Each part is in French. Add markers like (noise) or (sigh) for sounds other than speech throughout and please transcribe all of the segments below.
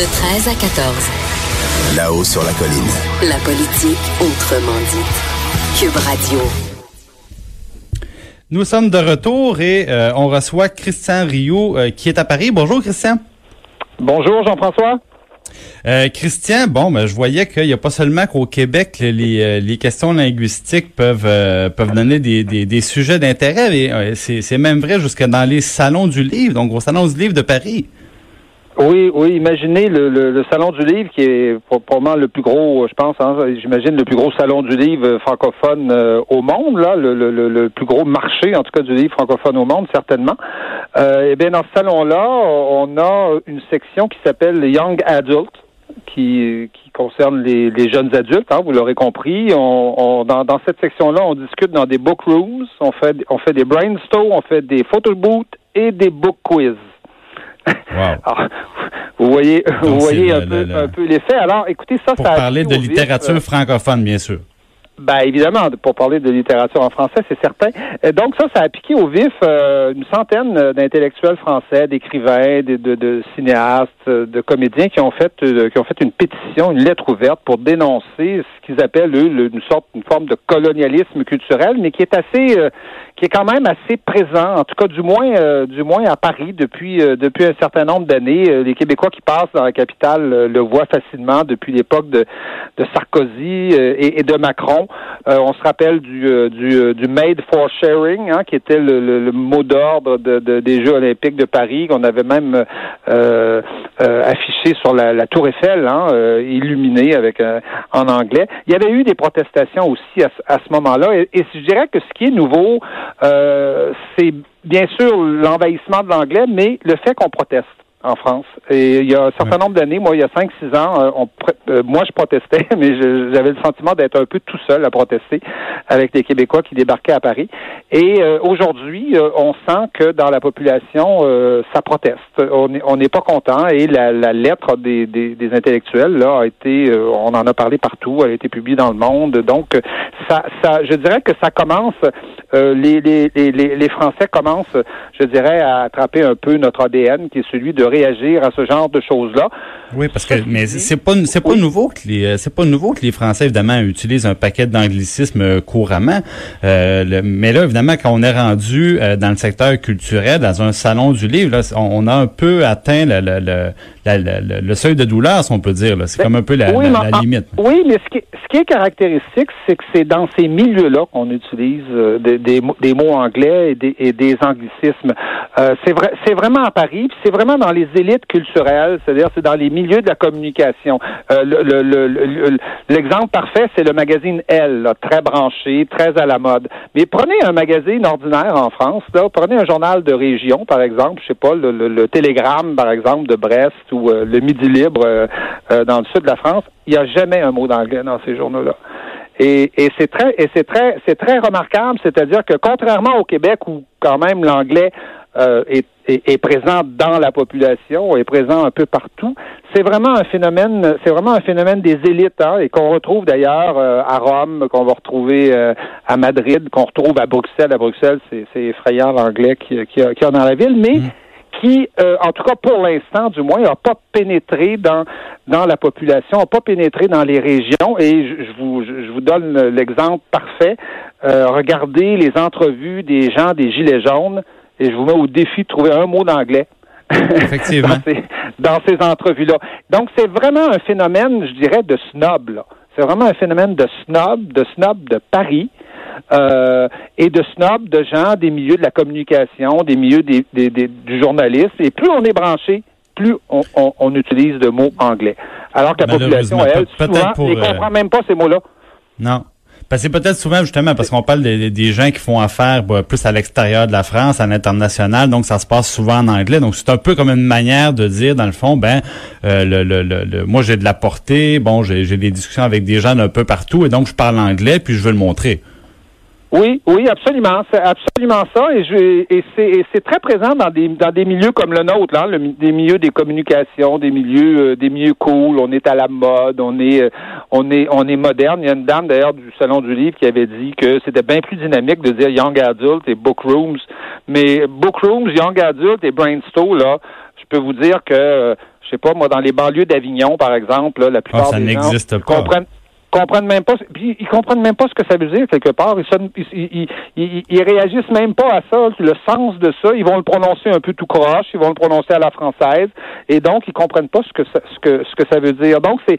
De 13 à 14. Là-haut sur la colline. La politique autrement dite. Cube Radio. Nous sommes de retour et euh, on reçoit Christian Rio euh, qui est à Paris. Bonjour Christian. Bonjour Jean-François. Euh, Christian, bon, ben, je voyais qu'il n'y a pas seulement qu'au Québec les, les, questions linguistiques peuvent euh, peuvent donner des, des, des sujets d'intérêt, mais c'est même vrai jusque dans les salons du livre, donc au salon du livre de Paris. Oui, oui. Imaginez le, le, salon du livre qui est probablement le plus gros, je pense. Hein, J'imagine le plus gros salon du livre francophone au monde, là, le, le, plus gros marché, en tout cas, du livre francophone au monde, certainement. Euh, eh bien, dans ce salon-là, on a une section qui s'appelle Young Adult qui, qui concerne les, les jeunes adultes, hein, vous l'aurez compris. On, on dans, dans, cette section-là, on discute dans des book rooms, on fait, on fait des brainstorms, on fait des photo booths et des book quiz. Wow. (laughs) vous voyez, vous voyez un, peu, un peu l'effet. Alors, écoutez, ça, Pour parler de littérature euh, francophone, bien sûr. Ben évidemment, pour parler de littérature en français, c'est certain. Euh, donc ça, ça a piqué au vif euh, une centaine d'intellectuels français, d'écrivains, de, cinéastes, de comédiens qui ont fait qui ont fait une pétition, une lettre ouverte pour dénoncer ce qu'ils appellent eux une sorte, une forme de colonialisme culturel, mais qui est assez qui est quand même assez présent, en tout cas du moins euh, du moins à Paris depuis euh, depuis un certain nombre d'années. Euh, les Québécois qui passent dans la capitale le voient facilement depuis l'époque de Sarkozy et, de Macron. On se rappelle du du, du Made for Sharing, hein, qui était le, mot d'ordre de, des Jeux olympiques de Paris, qu'on avait même affiché sur la, Tour Eiffel, hein, illuminé avec en anglais. Il y avait eu des protestations aussi à, ce moment-là, et, et je dirais que ce qui est nouveau euh, c'est bien sûr l'envahissement de l'anglais, mais le fait qu'on proteste en France. Et il y a un certain nombre d'années, moi, il y a 5-6 ans, euh, on, euh, moi, je protestais, (laughs) mais j'avais le sentiment d'être un peu tout seul à protester avec des Québécois qui débarquaient à Paris. Et euh, aujourd'hui, on sent que dans la population, ça proteste. On n'est on pas content et la, la lettre des, des, des, intellectuels là a été, on en a parlé partout, elle a été publiée dans le monde. Donc, ça, ça, je dirais que ça commence. les, les, les, les Français commencent, je dirais, à attraper un peu notre ADN, qui est celui de réagir à ce genre de choses-là. Oui, parce que mais c'est pas c'est pas nouveau que les euh, c'est pas nouveau que les Français évidemment utilisent un paquet d'anglicismes euh, couramment. Euh, mais là évidemment quand on est rendu dans le secteur culturel, dans un salon du livre, là, on, a un peu atteint le, le, le, le, seuil de douleur, si on peut dire. C'est ben, comme un peu la, limite. Oui, mais ce qui, ce qui est caractéristique, c'est que c'est dans ces milieux-là qu'on utilise des, des, des, mots anglais et des, et des anglicismes. c'est vrai, c'est vraiment à Paris, c'est vraiment dans les les élites culturelles, c'est-à-dire c'est dans les milieux de la communication. Euh, l'exemple parfait, c'est le magazine Elle, très branché, très à la mode. Mais prenez un magazine ordinaire en France, là, prenez un journal de région, par exemple, je sais pas, le, Télégramme, par exemple, de Brest ou euh, le Midi Libre euh, dans le sud de la France, il n'y a jamais un mot d'anglais dans ces journaux-là. Et, et c'est très, c'est très, c'est très remarquable, c'est-à-dire que contrairement au Québec où quand même l'anglais euh, est, est, présent dans la population, est présent un peu partout. C'est vraiment un phénomène, c'est vraiment un phénomène des élites, hein, et qu'on retrouve d'ailleurs euh, à Rome, qu'on va retrouver euh, à Madrid, qu'on retrouve à Bruxelles. À Bruxelles, c'est effrayant l'anglais qui, qui, a, qui a dans la ville, mais mm. qui, en tout cas pour l'instant, du moins, n'a pas pénétré dans dans la population, n'a pas pénétré dans les régions. Et je, je vous je vous donne l'exemple parfait. regardez les entrevues des gens des gilets jaunes et je vous mets au défi de trouver un mot d'anglais. Effectivement. (laughs) dans, ces, entrevues-là. Donc, c'est vraiment un phénomène, je dirais, de snob. C'est vraiment un phénomène de snob, de snob de Paris. Euh, et de snob de gens des milieux de la communication, des milieux des, du journaliste. Et plus on est branché, plus on, utilise de mots anglais. Alors que la population, elle, souvent, ne euh, comprend même pas ces mots-là. Non. Parce que c'est peut-être souvent justement parce qu'on parle des, des, gens qui font affaire bah, plus à l'extérieur de la France, à l'international, donc ça se passe souvent en anglais. Donc c'est un peu comme une manière de dire dans le fond, ben euh, le, le, le, moi j'ai de la portée, bon j'ai des discussions avec des gens d'un peu partout et donc je parle anglais puis je veux le montrer. Oui, oui, absolument. C'est absolument ça. Et, je, et c'est très présent dans des, dans des milieux comme le nôtre, là, des milieux des communications, des milieux, euh, des milieux cool. On est à la mode, on est, euh, on est, on est moderne. Il y a une dame d'ailleurs du salon du livre qui avait dit que c'était bien plus dynamique de dire young adult et book rooms. Mais book rooms, young adult et brainstorm là, je peux vous dire que euh, Je sais pas, moi, dans les banlieues d'Avignon, par exemple, la plupart ah, ça des gens pas. comprennent comprennent même pas ils comprennent même pas ce que ça veut dire quelque part. Ils, ils, ils, réagissent même pas à ça le sens de ça. Ils vont le prononcer un peu tout croche ils vont le prononcer à la française. Et donc ils comprennent pas ce que ça, ce que ce que ça veut dire. Donc c'est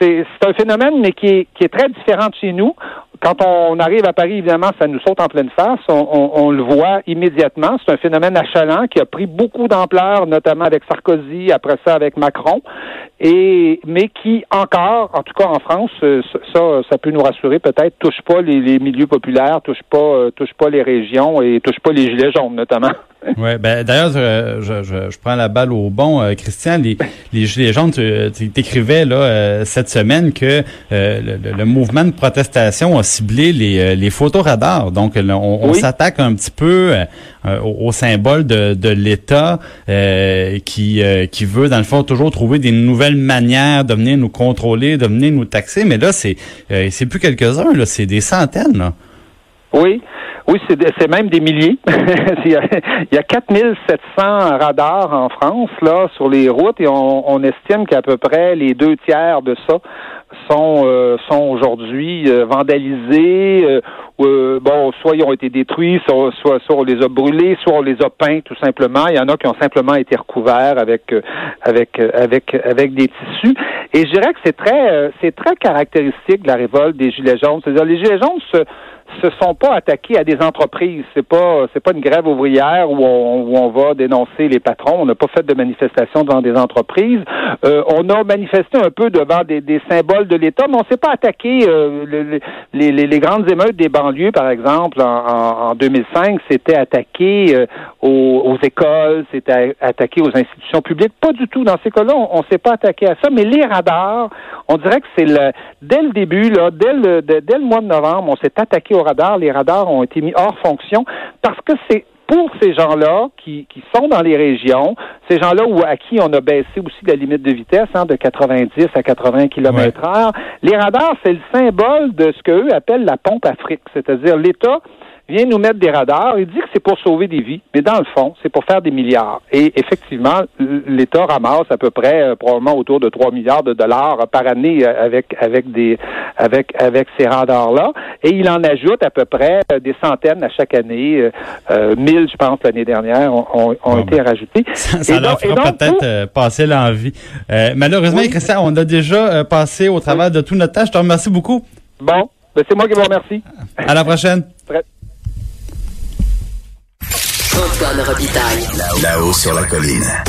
c'est un phénomène mais qui est qui est très différent de chez nous. Quand on arrive à Paris, évidemment, ça nous saute en pleine face. On, le voit immédiatement. C'est un phénomène achalant qui a pris beaucoup d'ampleur, notamment avec Sarkozy, après ça avec Macron, et mais qui encore, en tout cas en France, euh, ça, ça peut nous rassurer peut-être, touche pas les, milieux populaires, touche pas, euh, touche pas les régions et touche pas les gilets jaunes notamment. Ouais, ben d'ailleurs, je, je, je, prends la balle au bon, euh, Christian. Les, les gilets jaunes, tu écrivais là cette semaine que le, le, mouvement de protestation a ciblé les, les photoradars. Donc, on, on s'attaque un petit peu au, au, symbole de, de l'État qui qui veut dans le fond toujours trouver des nouvelles manière de venir nous contrôler, de venir nous taxer. Mais là, c'est euh, c'est plus quelques-uns, là, c'est des centaines. Oui. Oui, c'est même des milliers. (laughs) il, y a, il y a 4700 radars en France là sur les routes et on, on estime qu'à peu près les deux tiers de ça sont euh, sont aujourd'hui euh, vandalisés. Euh, bon, soit ils ont été détruits, soit, soit, on les a brûlés, soit on les a peints tout simplement. Il y en a qui ont simplement été recouverts avec avec avec avec des tissus. Et je dirais que c'est très c'est très caractéristique de la révolte des gilets jaunes. C'est-à-dire les gilets jaunes se se sont pas attaqués à des entreprises. C'est pas c'est pas une grève ouvrière où on, où on va dénoncer les patrons. On n'a pas fait de manifestation devant des entreprises. Euh, on a manifesté un peu devant des, des symboles de l'État, mais on s'est pas attaqué. Euh, les, les, grandes émeutes des banlieues, par exemple, en, en, 2005, c'était attaqué aux, écoles, c'était attaqué aux institutions publiques. Pas du tout. Dans ces cas-là, on, on s'est pas attaqué à ça. Mais les radars, on dirait que c'est le dès le début, là, dès le dès le mois de novembre, on s'est attaqué aux radars. Les radars ont été mis hors fonction parce que c'est pour ces gens-là qui, qui sont dans les régions, ces gens-là où à qui on a baissé aussi la limite de vitesse hein, de 90 à 80 km heure, les radars, c'est le symbole de ce qu'eux appellent la pompe Afrique, c'est-à-dire l'État vient nous mettre des radars. Il dit que c'est pour sauver des vies, mais dans le fond, c'est pour faire des milliards. Et effectivement, l'État ramasse à peu près euh, probablement autour de 3 milliards de dollars par année euh, avec avec des avec avec ces radars-là. Et il en ajoute à peu près euh, des centaines à chaque année. Euh, 1000, je pense, l'année dernière, ont, ont, été ben, rajoutés. (laughs) Ça, leur fera peut-être passer l'envie. malheureusement, Christian, on a déjà passé au travers de tout notre temps. Je te remercie beaucoup. Bon, ben c'est moi qui vous remercie. À la prochaine. Antoine Robitaille. Là-haut sur la colline.